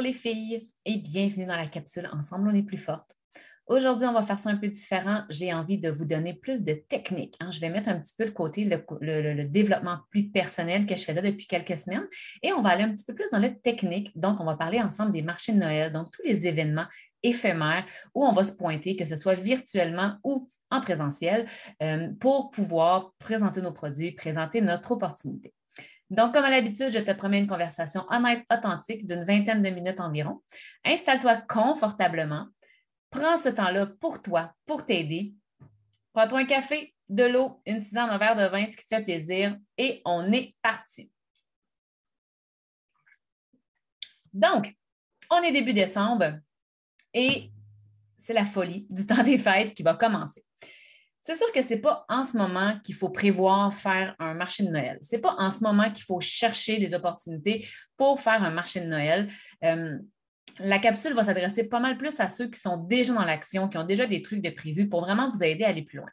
Les filles et bienvenue dans la capsule Ensemble, on est plus forte. Aujourd'hui, on va faire ça un peu différent. J'ai envie de vous donner plus de techniques. Hein. Je vais mettre un petit peu de côté le, développement plus personnel que je faisais depuis quelques semaines et on va aller un petit peu plus dans la technique. Donc, on va parler ensemble des marchés de Noël, donc tous les événements éphémères où on va se pointer, que ce soit virtuellement ou en présentiel, euh, pour pouvoir présenter nos produits, présenter notre opportunité. Donc, comme à l'habitude, je te promets une conversation honnête, authentique d'une vingtaine de minutes environ. Installe-toi confortablement. Prends ce temps-là pour toi, pour t'aider. Prends-toi un café, de l'eau, une tisane, un verre de vin, ce qui te fait plaisir, et on est parti. Donc, on est début décembre et c'est la folie du temps des fêtes qui va commencer. C'est sûr que ce n'est pas en ce moment qu'il faut prévoir faire un marché de Noël. Ce n'est pas en ce moment qu'il faut chercher les opportunités pour faire un marché de Noël. Euh, la capsule va s'adresser pas mal plus à ceux qui sont déjà dans l'action, qui ont déjà des trucs de prévu pour vraiment vous aider à aller plus loin.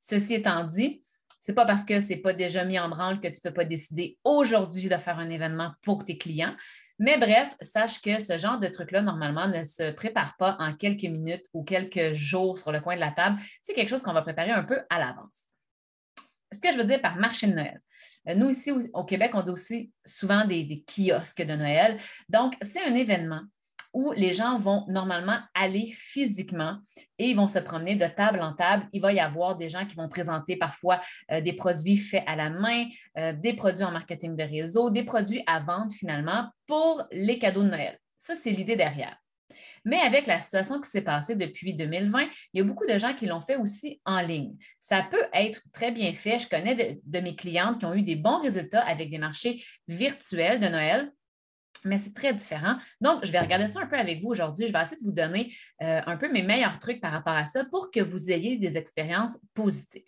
Ceci étant dit, ce n'est pas parce que ce n'est pas déjà mis en branle que tu ne peux pas décider aujourd'hui de faire un événement pour tes clients. Mais bref, sache que ce genre de truc-là, normalement, ne se prépare pas en quelques minutes ou quelques jours sur le coin de la table. C'est quelque chose qu'on va préparer un peu à l'avance. Ce que je veux dire par marché de Noël. Euh, nous, ici au Québec, on dit aussi souvent des kiosques de Noël. Donc, c'est un événement où les gens vont normalement aller physiquement et ils vont se promener de table en table. Il va y avoir des gens qui vont présenter parfois euh, des produits faits à la main, euh, des produits en marketing de réseau, des produits à vendre finalement pour les cadeaux de Noël. Ça, c'est l'idée derrière. Mais avec la situation qui s'est passée depuis 2020, il y a beaucoup de gens qui l'ont fait aussi en ligne. Ça peut être très bien fait. Je connais de mes clientes qui ont eu des bons résultats avec des marchés virtuels de Noël mais c'est très différent. Donc, je vais regarder ça un peu avec vous aujourd'hui. Je vais essayer de vous donner euh, un peu mes meilleurs trucs par rapport à ça pour que vous ayez des expériences positives.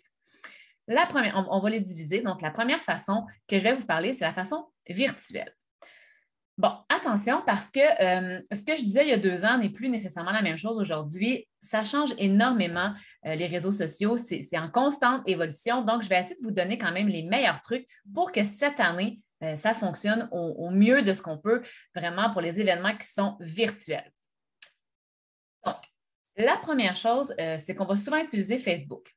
La première, on, va les diviser. Donc, la première façon que je vais vous parler, c'est la façon virtuelle. Bon, attention parce que euh, ce que je disais il y a deux ans n'est plus nécessairement la même chose aujourd'hui. Ça change énormément euh, les réseaux sociaux. C'est en constante évolution. Donc, je vais essayer de vous donner quand même les meilleurs trucs pour que cette année, euh, ça fonctionne au, mieux de ce qu'on peut vraiment pour les événements qui sont virtuels. Donc, la première chose, euh, c'est qu'on va souvent utiliser Facebook.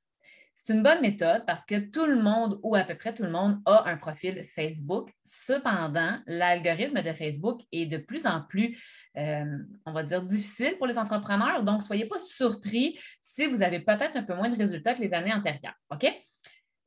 C'est une bonne méthode parce que tout le monde, ou à peu près tout le monde, a un profil Facebook. Cependant, l'algorithme de Facebook est de plus en plus, euh, on va dire, difficile pour les entrepreneurs. Donc, soyez pas surpris si vous avez peut-être un peu moins de résultats que les années antérieures. OK?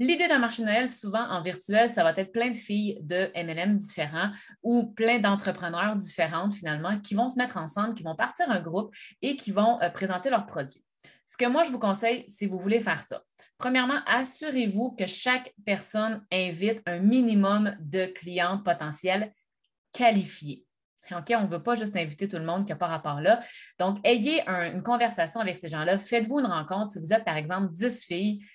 L'idée d'un marché de Noël, souvent en virtuel, ça va être plein de filles de MLM différents ou plein d'entrepreneurs différentes finalement qui vont se mettre ensemble, qui vont partir un groupe et qui vont euh, présenter leurs produits. Ce que moi, je vous conseille, si vous voulez faire ça, premièrement, assurez-vous que chaque personne invite un minimum de clients potentiels qualifiés. OK, on ne veut pas juste inviter tout le monde qui n'a pas rapport là. Donc, ayez une conversation avec ces gens-là. Faites-vous une rencontre. Si vous êtes, par exemple, 10 filles,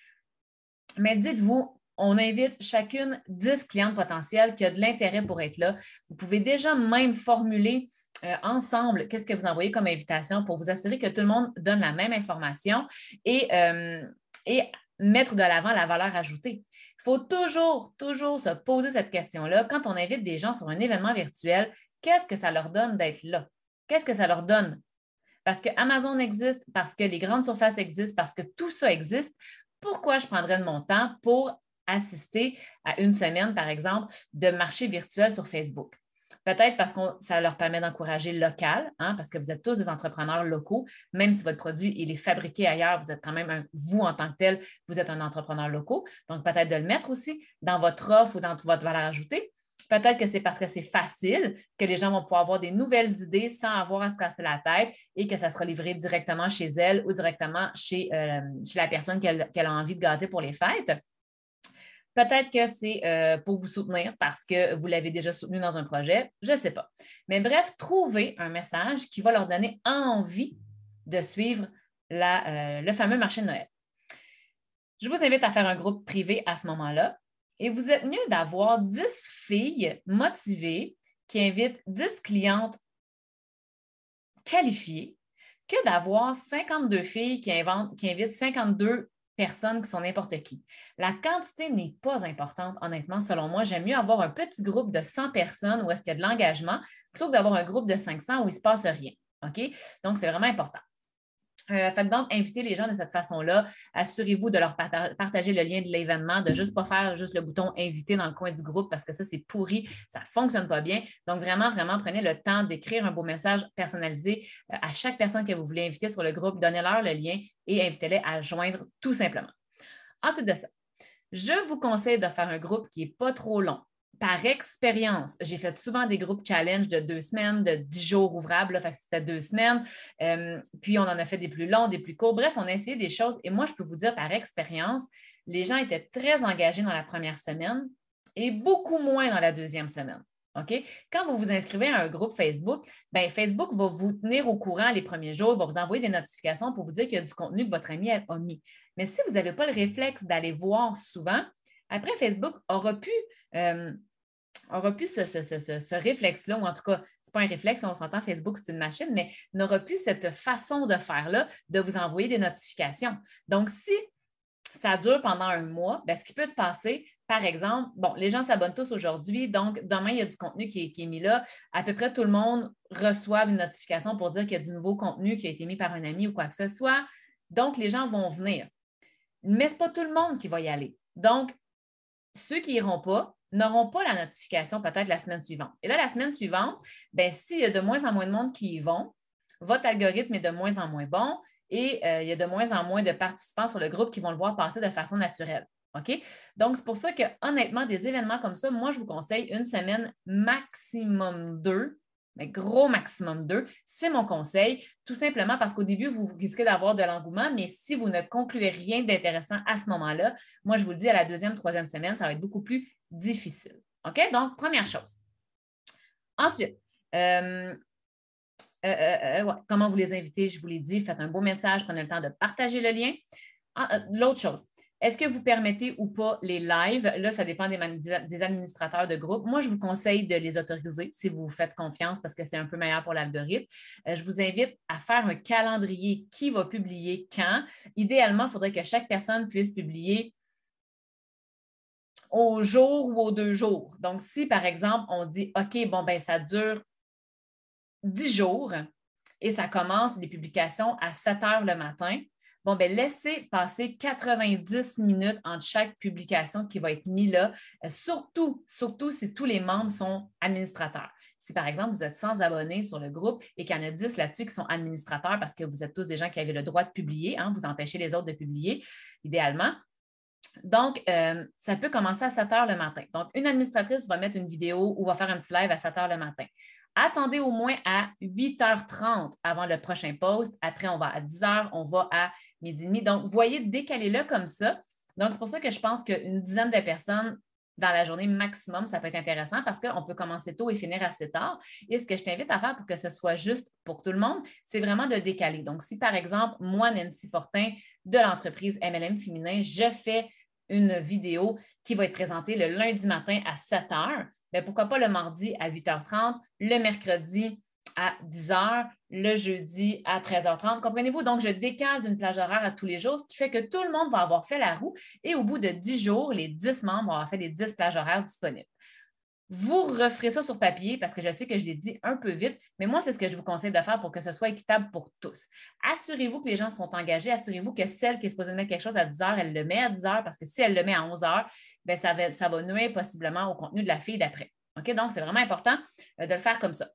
mais dites-vous, on invite chacune 10 clientes potentielles qui ont de l'intérêt pour être là. Vous pouvez déjà même formuler euh, ensemble qu'est-ce que vous envoyez comme invitation pour vous assurer que tout le monde donne la même information et, euh, et mettre de l'avant la valeur ajoutée. Il faut toujours, toujours se poser cette question-là. Quand on invite des gens sur un événement virtuel, qu'est-ce que ça leur donne d'être là? Qu'est-ce que ça leur donne? Parce que Amazon existe, parce que les grandes surfaces existent, parce que tout ça existe pourquoi je prendrais de mon temps pour assister à une semaine, par exemple, de marché virtuel sur Facebook? Peut-être parce que ça leur permet d'encourager local, hein, parce que vous êtes tous des entrepreneurs locaux, même si votre produit il est fabriqué ailleurs, vous êtes quand même, vous en tant que tel, vous êtes un entrepreneur local. Donc, peut-être de le mettre aussi dans votre offre ou dans votre valeur ajoutée. Peut-être que c'est parce que c'est facile que les gens vont pouvoir avoir des nouvelles idées sans avoir à se casser la tête et que ça sera livré directement chez elle ou directement chez, euh, la personne qu'elle a envie de gâter pour les fêtes. Peut-être que c'est euh, pour vous soutenir parce que vous l'avez déjà soutenu dans un projet, je ne sais pas. Mais bref, trouvez un message qui va leur donner envie de suivre euh, le fameux marché de Noël. Je vous invite à faire un groupe privé à ce moment-là et vous êtes mieux d'avoir 10 filles motivées qui invitent 10 clientes qualifiées que d'avoir 52 filles qui, invitent 52 personnes qui sont n'importe qui. La quantité n'est pas importante, honnêtement, selon moi. J'aime mieux avoir un petit groupe de 100 personnes où est-ce qu'il y a de l'engagement plutôt que d'avoir un groupe de 500 où il ne se passe rien. OK? Donc, c'est vraiment important. Euh, faites donc, invitez les gens de cette façon-là. Assurez-vous de leur partager le lien de l'événement, de juste pas faire juste le bouton inviter dans le coin du groupe parce que ça, c'est pourri, ça ne fonctionne pas bien. Donc, vraiment, vraiment, prenez le temps d'écrire un beau message personnalisé euh, à chaque personne que vous voulez inviter sur le groupe. Donnez-leur le lien et invitez-les à joindre tout simplement. Ensuite de ça, je vous conseille de faire un groupe qui n'est pas trop long par expérience, j'ai fait souvent des groupes challenge de deux semaines, de dix jours ouvrables, fait c'était deux semaines. Euh, puis on en a fait des plus longs, des plus courts. Bref, on a essayé des choses. Et moi, je peux vous dire par expérience, les gens étaient très engagés dans la première semaine et beaucoup moins dans la deuxième semaine. OK? Quand vous vous inscrivez à un groupe Facebook, bien, Facebook va vous tenir au courant les premiers jours, va vous envoyer des notifications pour vous dire qu'il y a du contenu que votre ami a mis. Mais si vous n'avez pas le réflexe d'aller voir souvent, après, Facebook aura pu euh, aura pu ce, réflexe-là, ou en tout cas, ce n'est pas un réflexe, on s'entend, Facebook, c'est une machine, mais n'aura plus cette façon de faire-là, de vous envoyer des notifications. Donc, si ça dure pendant un mois, bien, ce qui peut se passer, par exemple, bon, les gens s'abonnent tous aujourd'hui, donc demain, il y a du contenu qui est, mis là. À peu près tout le monde reçoit une notification pour dire qu'il y a du nouveau contenu qui a été mis par un ami ou quoi que ce soit. Donc, les gens vont venir. Mais ce n'est pas tout le monde qui va y aller. Donc, ceux qui n'iront pas, n'auront pas la notification peut-être la semaine suivante. Et là, la semaine suivante, ben, s'il y a de moins en moins de monde qui y vont, votre algorithme est de moins en moins bon et euh, il y a de moins en moins de participants sur le groupe qui vont le voir passer de façon naturelle. OK? Donc, c'est pour ça que, honnêtement, des événements comme ça, moi, je vous conseille une semaine maximum deux, mais gros maximum deux. C'est mon conseil, tout simplement parce qu'au début, vous risquez d'avoir de l'engouement, mais si vous ne concluez rien d'intéressant à ce moment-là, moi, je vous le dis, à la deuxième, troisième semaine, ça va être beaucoup plus difficile. OK? Donc, première chose. Ensuite, euh, euh, euh, comment vous les invitez, je vous l'ai dit, faites un beau message, prenez le temps de partager le lien. Ah, l'autre chose, est-ce que vous permettez ou pas les lives? Là, ça dépend des, administrateurs de groupe. Moi, je vous conseille de les autoriser si vous vous faites confiance parce que c'est un peu meilleur pour l'algorithme. je vous invite à faire un calendrier qui va publier quand. Idéalement, il faudrait que chaque personne puisse publier au jour ou aux deux jours. Donc, si par exemple, on dit OK, bon, ben ça dure dix jours et ça commence les publications à 7 heures le matin, bon, ben laissez passer 90 minutes entre chaque publication qui va être mise là, euh, surtout, surtout si tous les membres sont administrateurs. Si par exemple, vous êtes sans abonnés sur le groupe et qu'il y en a 10 là-dessus qui sont administrateurs parce que vous êtes tous des gens qui avaient le droit de publier, hein, vous empêchez les autres de publier, idéalement, donc, euh, ça peut commencer à 7 heures le matin. Donc, une administratrice va mettre une vidéo ou va faire un petit live à 7 heures le matin. Attendez au moins à 8h30 avant le prochain post. Après, on va à 10 h, on va à midi et demi. Donc, voyez, décalez-le comme ça. Donc, c'est pour ça que je pense qu'une dizaine de personnes dans la journée maximum, ça peut être intéressant parce qu'on peut commencer tôt et finir assez tard. Et ce que je t'invite à faire pour que ce soit juste pour tout le monde, c'est vraiment de décaler. Donc, si par exemple, moi, Nancy Fortin de l'entreprise MLM Féminin, je fais une vidéo qui va être présentée le lundi matin à 7 h, bien, pourquoi pas le mardi à 8h30, le mercredi à 10 h, le jeudi à 13h30. Comprenez-vous? Donc, je décale d'une plage horaire à tous les jours, ce qui fait que tout le monde va avoir fait la roue et au bout de 10 jours, les 10 membres vont avoir fait les 10 plages horaires disponibles. Vous referez ça sur papier parce que je sais que je l'ai dit un peu vite, mais moi, c'est ce que je vous conseille de faire pour que ce soit équitable pour tous. Assurez-vous que les gens sont engagés. Assurez-vous que celle qui est supposée mettre quelque chose à 10 heures, elle le met à 10 heures parce que si elle le met à 11 heures, bien, ça, va, ça va nuire possiblement au contenu de la fille d'après. Donc, c'est vraiment important euh, de le faire comme ça.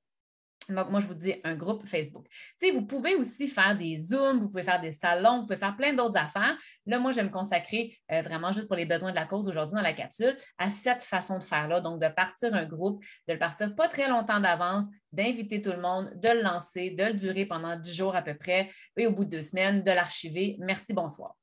Donc, moi, je vous dis un groupe Facebook. Vous pouvez aussi faire des Zooms, vous pouvez faire des salons, vous pouvez faire plein d'autres affaires. Là, moi, je vais me consacrer euh, vraiment juste pour les besoins de la cause aujourd'hui dans la capsule à cette façon de faire-là. Donc, de partir un groupe, de le partir pas très longtemps d'avance, d'inviter tout le monde, de le lancer, de le durer pendant dix jours à peu près, et au bout de deux semaines, de l'archiver. Merci, bonsoir.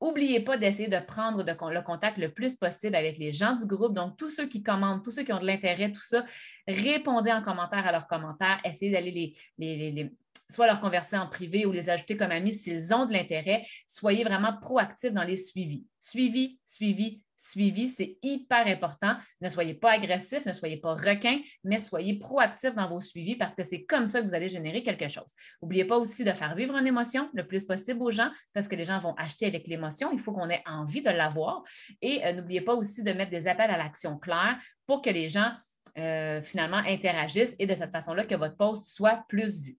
N'oubliez pas d'essayer de prendre le contact le plus possible avec les gens du groupe. Donc, tous ceux qui commandent, tous ceux qui ont de l'intérêt, tout ça, répondez en commentaire à leurs commentaires. Essayez d'aller les, soit leur converser en privé ou les ajouter comme amis s'ils ont de l'intérêt. Soyez vraiment proactifs dans les suivis. Suivi, suivi, suivi, c'est hyper important. Ne soyez pas agressif, ne soyez pas requin, mais soyez proactif dans vos suivis parce que c'est comme ça que vous allez générer quelque chose. N'oubliez pas aussi de faire vivre une émotion le plus possible aux gens parce que les gens vont acheter avec l'émotion. Il faut qu'on ait envie de l'avoir. Et euh, n'oubliez pas aussi de mettre des appels à l'action clairs pour que les gens euh, finalement interagissent et de cette façon-là que votre poste soit plus vu.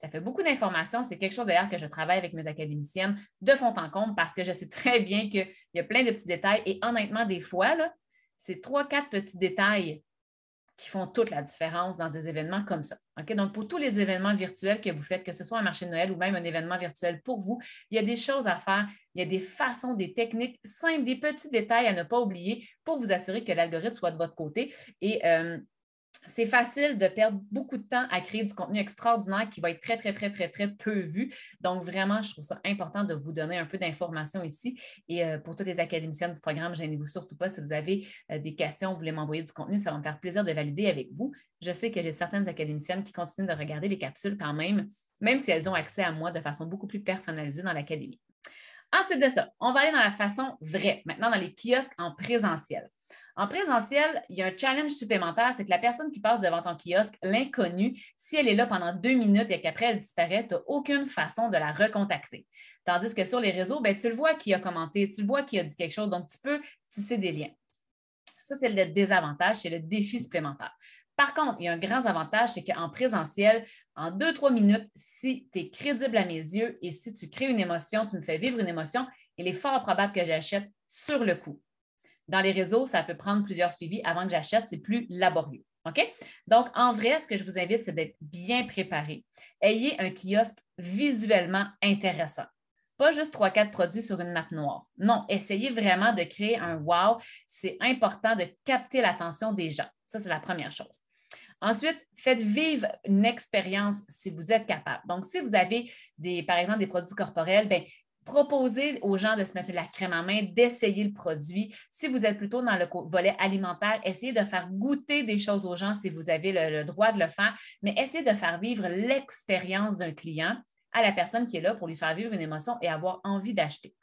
Ça fait beaucoup d'informations. C'est quelque chose d'ailleurs que je travaille avec mes académiciennes de fond en comble parce que je sais très bien qu'il y a plein de petits détails. Et honnêtement, des fois, c'est trois, quatre petits détails qui font toute la différence dans des événements comme ça. Donc, pour tous les événements virtuels que vous faites, que ce soit un marché de Noël ou même un événement virtuel pour vous, il y a des choses à faire, il y a des façons, des techniques simples, des petits détails à ne pas oublier pour vous assurer que l'algorithme soit de votre côté. Et euh, c'est facile de perdre beaucoup de temps à créer du contenu extraordinaire qui va être très, très, très, très, très peu vu. Donc, vraiment, je trouve ça important de vous donner un peu d'informations ici. Et euh, pour toutes les académiciennes du programme, gênez-vous surtout pas. Si vous avez euh, des questions, vous voulez m'envoyer du contenu, ça va me faire plaisir de valider avec vous. Je sais que j'ai certaines académiciennes qui continuent de regarder les capsules quand même, même si elles ont accès à moi de façon beaucoup plus personnalisée dans l'académie. Ensuite de ça, on va aller dans la façon vraie, maintenant dans les kiosques en présentiel. En présentiel, il y a un challenge supplémentaire, c'est que la personne qui passe devant ton kiosque, l'inconnu, si elle est là pendant deux minutes et qu'après elle disparaît, tu n'as aucune façon de la recontacter. Tandis que sur les réseaux, ben, tu le vois qui a commenté, tu le vois qui a dit quelque chose, donc tu peux tisser des liens. Ça, c'est le désavantage, c'est le défi supplémentaire. Par contre, il y a un grand avantage, c'est qu'en présentiel, en deux, trois minutes, si tu es crédible à mes yeux et si tu crées une émotion, tu me fais vivre une émotion, il est fort probable que j'achète sur le coup. Dans les réseaux, ça peut prendre plusieurs suivis avant que j'achète, c'est plus laborieux. OK? Donc, en vrai, ce que je vous invite, c'est d'être bien préparé. Ayez un kiosque visuellement intéressant. Pas juste trois, quatre produits sur une nappe noire. Non, essayez vraiment de créer un wow. C'est important de capter l'attention des gens. Ça, c'est la première chose. Ensuite, faites vivre une expérience si vous êtes capable. Donc, si vous avez des, par exemple, des produits corporels, bien, Proposez aux gens de se mettre de la crème en main, d'essayer le produit. Si vous êtes plutôt dans le volet alimentaire, essayez de faire goûter des choses aux gens si vous avez le, droit de le faire, mais essayez de faire vivre l'expérience d'un client à la personne qui est là pour lui faire vivre une émotion et avoir envie d'acheter.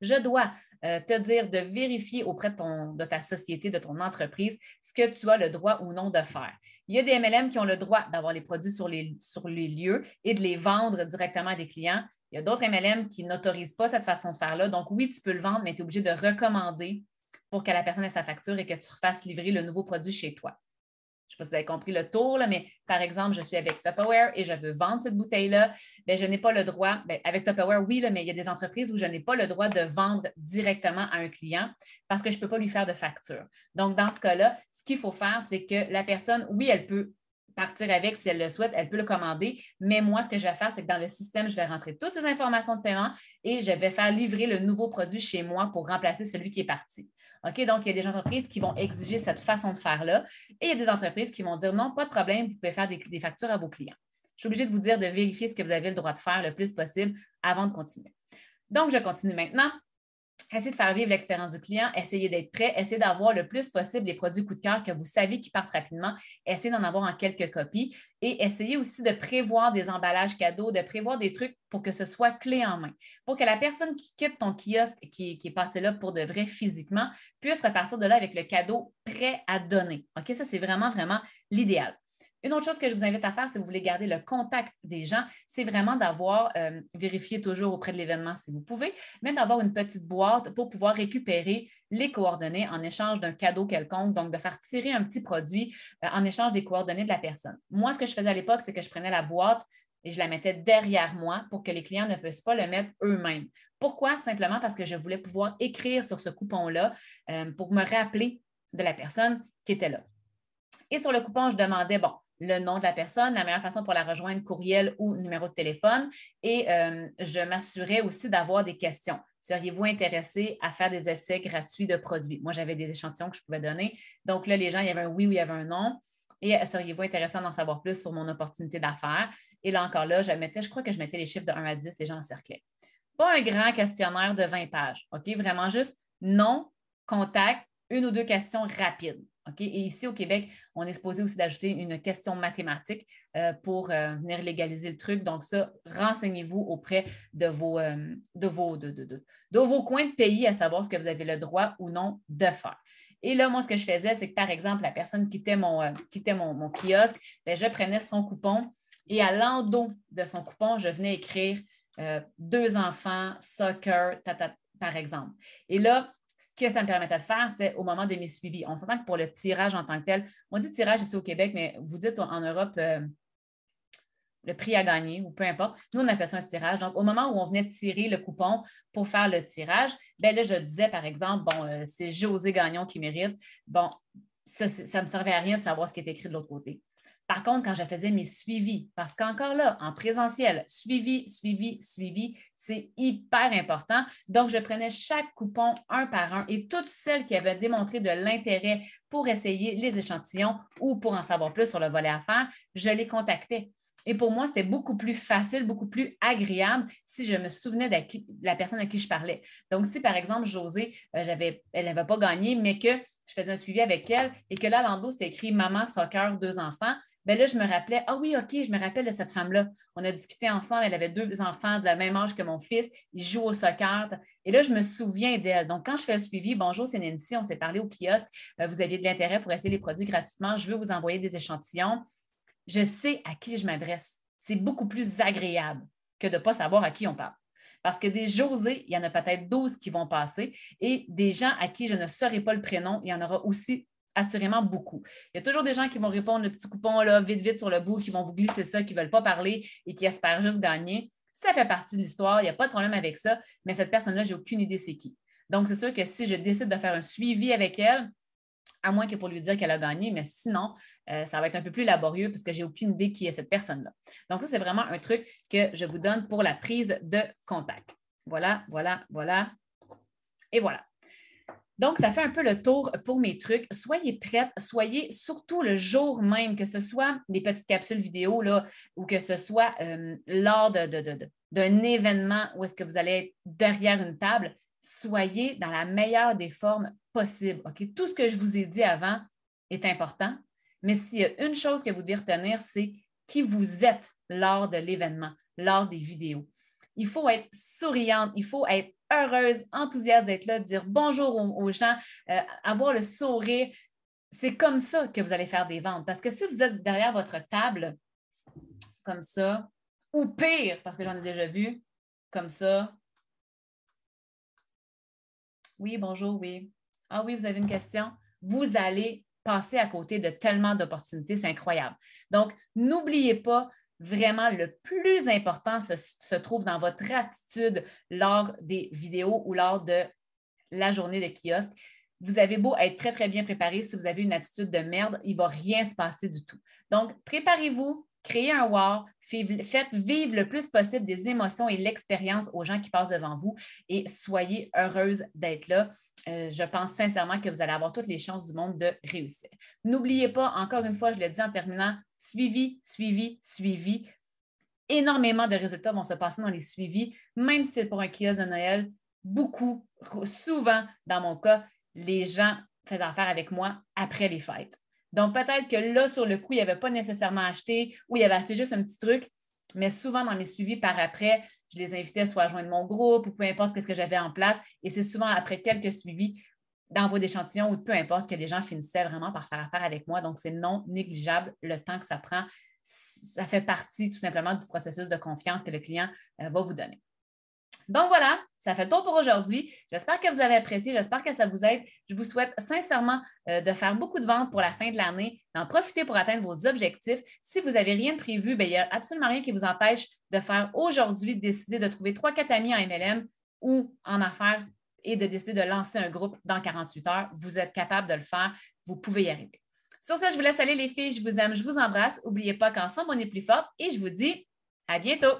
Je dois euh, te dire de vérifier auprès de, ta société, de ton entreprise, ce que tu as le droit ou non de faire. Il y a des MLM qui ont le droit d'avoir les produits sur les lieux et de les vendre directement à des clients. Il y a d'autres MLM qui n'autorisent pas cette façon de faire-là. Donc, oui, tu peux le vendre, mais tu es obligé de recommander pour que la personne ait sa facture et que tu fasses livrer le nouveau produit chez toi. Je ne sais pas si vous avez compris le tour, là, mais par exemple, je suis avec Tupperware et je veux vendre cette bouteille-là. Bien, je n'ai pas le droit, bien, avec Tupperware, oui, mais il y a des entreprises où je n'ai pas le droit de vendre directement à un client parce que je ne peux pas lui faire de facture. Donc, dans ce cas-là, ce qu'il faut faire, c'est que la personne, oui, elle peut partir avec si elle le souhaite, elle peut le commander. Mais moi, ce que je vais faire, c'est que dans le système, je vais rentrer toutes ces informations de paiement et je vais faire livrer le nouveau produit chez moi pour remplacer celui qui est parti. OK? Donc, il y a des entreprises qui vont exiger cette façon de faire-là et il y a des entreprises qui vont dire non, pas de problème, vous pouvez faire des, des factures à vos clients. Je suis obligée de vous dire de vérifier ce que vous avez le droit de faire le plus possible avant de continuer. Donc, je continue maintenant. Essayez de faire vivre l'expérience du client, essayez d'être prêt, essayez d'avoir le plus possible les produits coup de cœur que vous savez qui partent rapidement, essayez d'en avoir en quelques copies et essayez aussi de prévoir des emballages cadeaux, de prévoir des trucs pour que ce soit clé en main, pour que la personne qui quitte ton kiosque, qui, est passée là pour de vrai physiquement, puisse repartir de là avec le cadeau prêt à donner. OK, ça, c'est vraiment, vraiment l'idéal. Une autre chose que je vous invite à faire, si vous voulez garder le contact des gens, c'est vraiment d'avoir, euh, vérifié toujours auprès de l'événement si vous pouvez, mais d'avoir une petite boîte pour pouvoir récupérer les coordonnées en échange d'un cadeau quelconque, donc de faire tirer un petit produit euh, en échange des coordonnées de la personne. Moi, ce que je faisais à l'époque, c'est que je prenais la boîte et je la mettais derrière moi pour que les clients ne puissent pas le mettre eux-mêmes. Pourquoi? Simplement parce que je voulais pouvoir écrire sur ce coupon-là euh, pour me rappeler de la personne qui était là. Et sur le coupon, je demandais, bon, le nom de la personne, la meilleure façon pour la rejoindre, courriel ou numéro de téléphone. Et euh, je m'assurais aussi d'avoir des questions. Seriez-vous intéressé à faire des essais gratuits de produits? Moi, j'avais des échantillons que je pouvais donner. Donc là, les gens, il y avait un oui ou il y avait un non. Et euh, seriez-vous intéressé d'en savoir plus sur mon opportunité d'affaires? Et là encore, là, je mettais, je crois que je mettais les chiffres de 1 à 10, les gens encerclaient. Pas un grand questionnaire de 20 pages, OK? Vraiment juste nom, contact, une ou deux questions rapides. Et ici, au Québec, on est supposé aussi d'ajouter une question mathématique euh, pour euh, venir légaliser le truc. Donc, ça, renseignez-vous auprès de vos, euh, de, vos, de, vos coins de pays à savoir ce que vous avez le droit ou non de faire. Et là, moi, ce que je faisais, c'est que, par exemple, la personne quittait mon, quittait mon, mon kiosque, bien, je prenais son coupon et à l'endos de son coupon, je venais écrire deux enfants, soccer, par exemple. Et là, que ça me permettait de faire, c'est au moment de mes suivis. On s'entend que pour le tirage en tant que tel, on dit tirage ici au Québec, mais vous dites en Europe euh, le prix à gagner ou peu importe. Nous, on appelle ça un tirage. Donc, au moment où on venait tirer le coupon pour faire le tirage, bien là, je disais, par exemple, bon, euh, c'est José Gagnon qui mérite. Bon, ça ne me servait à rien de savoir ce qui était écrit de l'autre côté. Par contre, quand je faisais mes suivis, parce qu'encore là, en présentiel, suivi, suivi, suivi, c'est hyper important. Donc, je prenais chaque coupon un par un et toutes celles qui avaient démontré de l'intérêt pour essayer les échantillons ou pour en savoir plus sur le volet à faire, je les contactais. Et pour moi, c'était beaucoup plus facile, beaucoup plus agréable si je me souvenais de la personne à qui je parlais. Donc, si par exemple, José, euh, elle n'avait pas gagné, mais que je faisais un suivi avec elle et que là, l'endo, c'était écrit Maman, soccer, deux enfants, Bien là, je me rappelais, ah oui, OK, je me rappelle de cette femme-là. On a discuté ensemble, elle avait deux enfants de la même âge que mon fils, ils jouent au soccer. Et là, je me souviens d'elle. Donc, quand je fais le suivi, bonjour, c'est Nancy, on s'est parlé au kiosque, euh, vous aviez de l'intérêt pour essayer les produits gratuitement, je veux vous envoyer des échantillons. Je sais à qui je m'adresse. C'est beaucoup plus agréable que de ne pas savoir à qui on parle. Parce que des José, il y en a peut-être 12 qui vont passer et des gens à qui je ne saurais pas le prénom, il y en aura aussi assurément beaucoup. Il y a toujours des gens qui vont répondre le petit coupon là, vite, vite sur le bout, qui vont vous glisser ça, qui ne veulent pas parler et qui espèrent juste gagner. Ça fait partie de l'histoire, il n'y a pas de problème avec ça, mais cette personne-là, je n'ai aucune idée c'est qui. Donc, c'est sûr que si je décide de faire un suivi avec elle, à moins que pour lui dire qu'elle a gagné, mais sinon, euh, ça va être un peu plus laborieux parce que je n'ai aucune idée qui est cette personne-là. Donc, ça, c'est vraiment un truc que je vous donne pour la prise de contact. Voilà, voilà, voilà. Et voilà. Donc, ça fait un peu le tour pour mes trucs. Soyez prêtes, soyez surtout le jour même, que ce soit des petites capsules vidéo ou que ce soit euh, lors d'un événement où est-ce que vous allez être derrière une table, soyez dans la meilleure des formes possibles. Tout ce que je vous ai dit avant est important, mais s'il y a une chose que vous devez retenir, c'est qui vous êtes lors de l'événement, lors des vidéos. Il faut être souriante, il faut être heureuse, enthousiaste d'être là, de dire bonjour aux, gens, euh, avoir le sourire. C'est comme ça que vous allez faire des ventes. Parce que si vous êtes derrière votre table, comme ça, ou pire, parce que j'en ai déjà vu, comme ça. Oui, bonjour, oui. Ah oui, vous avez une question? Vous allez passer à côté de tellement d'opportunités, c'est incroyable. Donc, n'oubliez pas vraiment le plus important se, trouve dans votre attitude lors des vidéos ou lors de la journée de kiosque. Vous avez beau être très, très bien préparé, si vous avez une attitude de merde, il ne va rien se passer du tout. Donc, préparez-vous, créez un wow, faites vivre le plus possible des émotions et l'expérience aux gens qui passent devant vous et soyez heureuse d'être là. Euh, je pense sincèrement que vous allez avoir toutes les chances du monde de réussir. N'oubliez pas, encore une fois, je l'ai dit en terminant, suivi, suivi, suivi. Énormément de résultats vont se passer dans les suivis, même si pour un kiosque de Noël. Beaucoup, souvent, dans mon cas, les gens faisaient affaire avec moi après les fêtes. Donc, peut-être que là, sur le coup, il avait pas nécessairement acheté ou il avait acheté juste un petit truc, mais souvent dans mes suivis par après, je les invitais soit à joindre mon groupe ou peu importe ce que j'avais en place. Et c'est souvent après quelques suivis d'envoi d'échantillons ou peu importe que les gens finissaient vraiment par faire affaire avec moi. Donc, c'est non négligeable le temps que ça prend. Ça fait partie tout simplement du processus de confiance que le client euh, va vous donner. Donc voilà, ça fait le tour pour aujourd'hui. J'espère que vous avez apprécié, j'espère que ça vous aide. Je vous souhaite sincèrement euh, de faire beaucoup de ventes pour la fin de l'année, d'en profiter pour atteindre vos objectifs. Si vous n'avez rien de prévu, ben, il n'y a absolument rien qui vous empêche de faire aujourd'hui, de décider de trouver trois, quatre amis en MLM ou en affaires et de décider de lancer un groupe dans 48 heures. Vous êtes capable de le faire, vous pouvez y arriver. Sur ce, je vous laisse aller les filles, je vous aime, je vous embrasse. N'oubliez pas qu'ensemble, on est plus fort et je vous dis à bientôt.